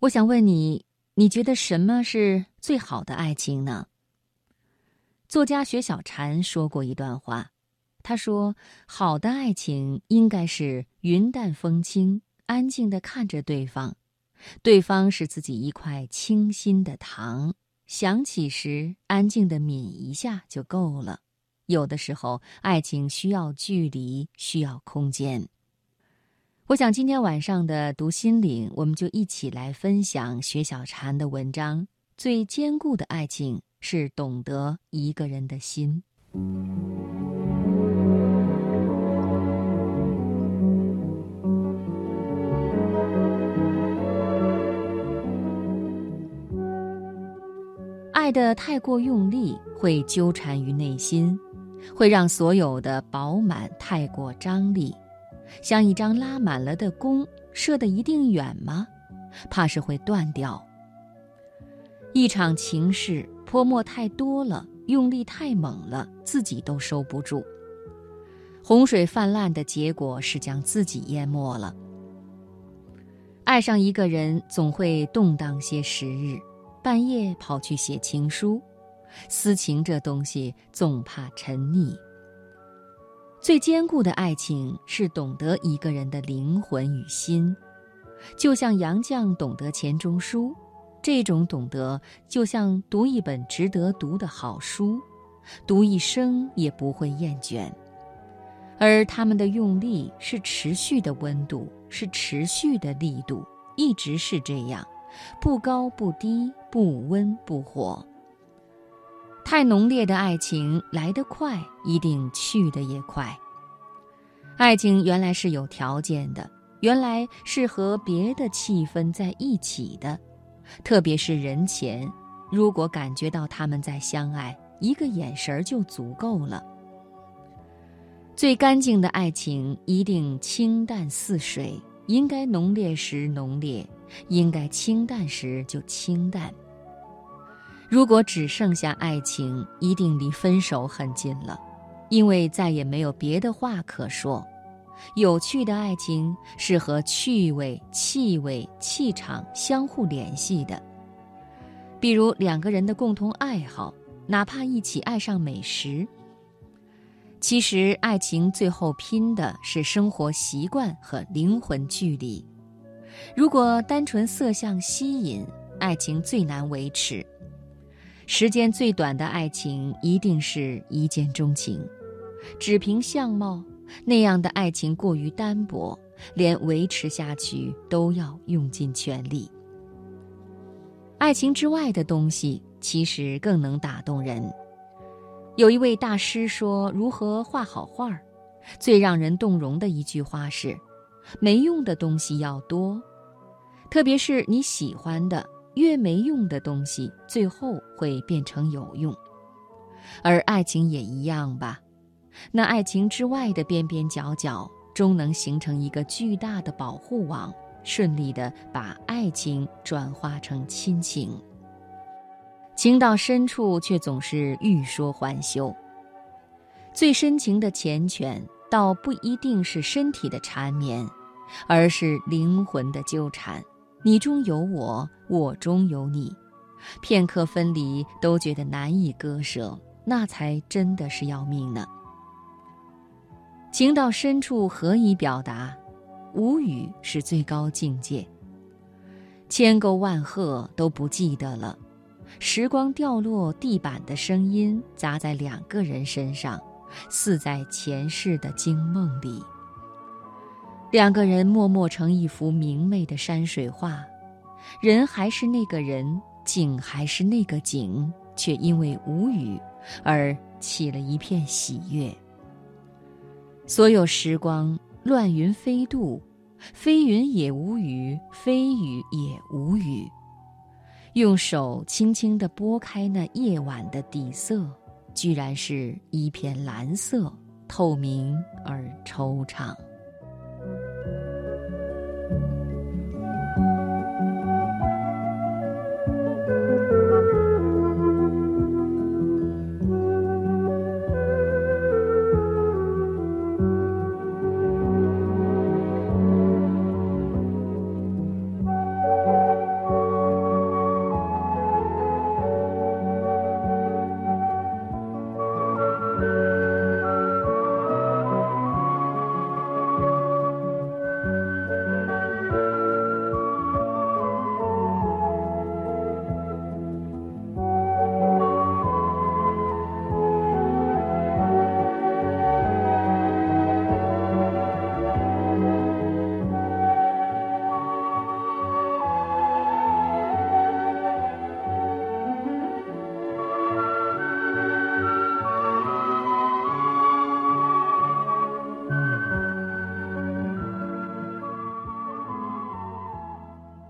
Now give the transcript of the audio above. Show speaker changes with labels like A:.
A: 我想问你，你觉得什么是最好的爱情呢？作家薛小禅说过一段话，他说：“好的爱情应该是云淡风轻，安静的看着对方，对方是自己一块清新的糖，想起时安静的抿一下就够了。有的时候，爱情需要距离，需要空间。”我想今天晚上的读心灵，我们就一起来分享薛小禅的文章。最坚固的爱情是懂得一个人的心。爱的太过用力，会纠缠于内心，会让所有的饱满太过张力。像一张拉满了的弓，射得一定远吗？怕是会断掉。一场情事泼墨太多了，用力太猛了，自己都收不住。洪水泛滥的结果是将自己淹没了。爱上一个人总会动荡些时日，半夜跑去写情书，私情这东西总怕沉溺。最坚固的爱情是懂得一个人的灵魂与心，就像杨绛懂得钱钟书，这种懂得就像读一本值得读的好书，读一生也不会厌倦。而他们的用力是持续的温度，是持续的力度，一直是这样，不高不低，不温不火。太浓烈的爱情来得快，一定去得也快。爱情原来是有条件的，原来是和别的气氛在一起的，特别是人前，如果感觉到他们在相爱，一个眼神就足够了。最干净的爱情一定清淡似水，应该浓烈时浓烈，应该清淡时就清淡。如果只剩下爱情，一定离分手很近了，因为再也没有别的话可说。有趣的爱情是和趣味、气味、气场相互联系的，比如两个人的共同爱好，哪怕一起爱上美食。其实，爱情最后拼的是生活习惯和灵魂距离。如果单纯色相吸引，爱情最难维持。时间最短的爱情一定是一见钟情，只凭相貌，那样的爱情过于单薄，连维持下去都要用尽全力。爱情之外的东西其实更能打动人。有一位大师说：“如何画好画儿？最让人动容的一句话是：没用的东西要多，特别是你喜欢的。”越没用的东西，最后会变成有用，而爱情也一样吧。那爱情之外的边边角角，终能形成一个巨大的保护网，顺利的把爱情转化成亲情。情到深处，却总是欲说还休。最深情的缱绻，倒不一定是身体的缠绵，而是灵魂的纠缠。你中有我，我中有你，片刻分离都觉得难以割舍，那才真的是要命呢。情到深处何以表达？无语是最高境界。千沟万壑都不记得了，时光掉落地板的声音砸在两个人身上，似在前世的惊梦里。两个人默默成一幅明媚的山水画，人还是那个人，景还是那个景，却因为无语而起了一片喜悦。所有时光乱云飞渡，飞云也无语，飞雨也无语。用手轻轻地拨开那夜晚的底色，居然是一片蓝色，透明而惆怅。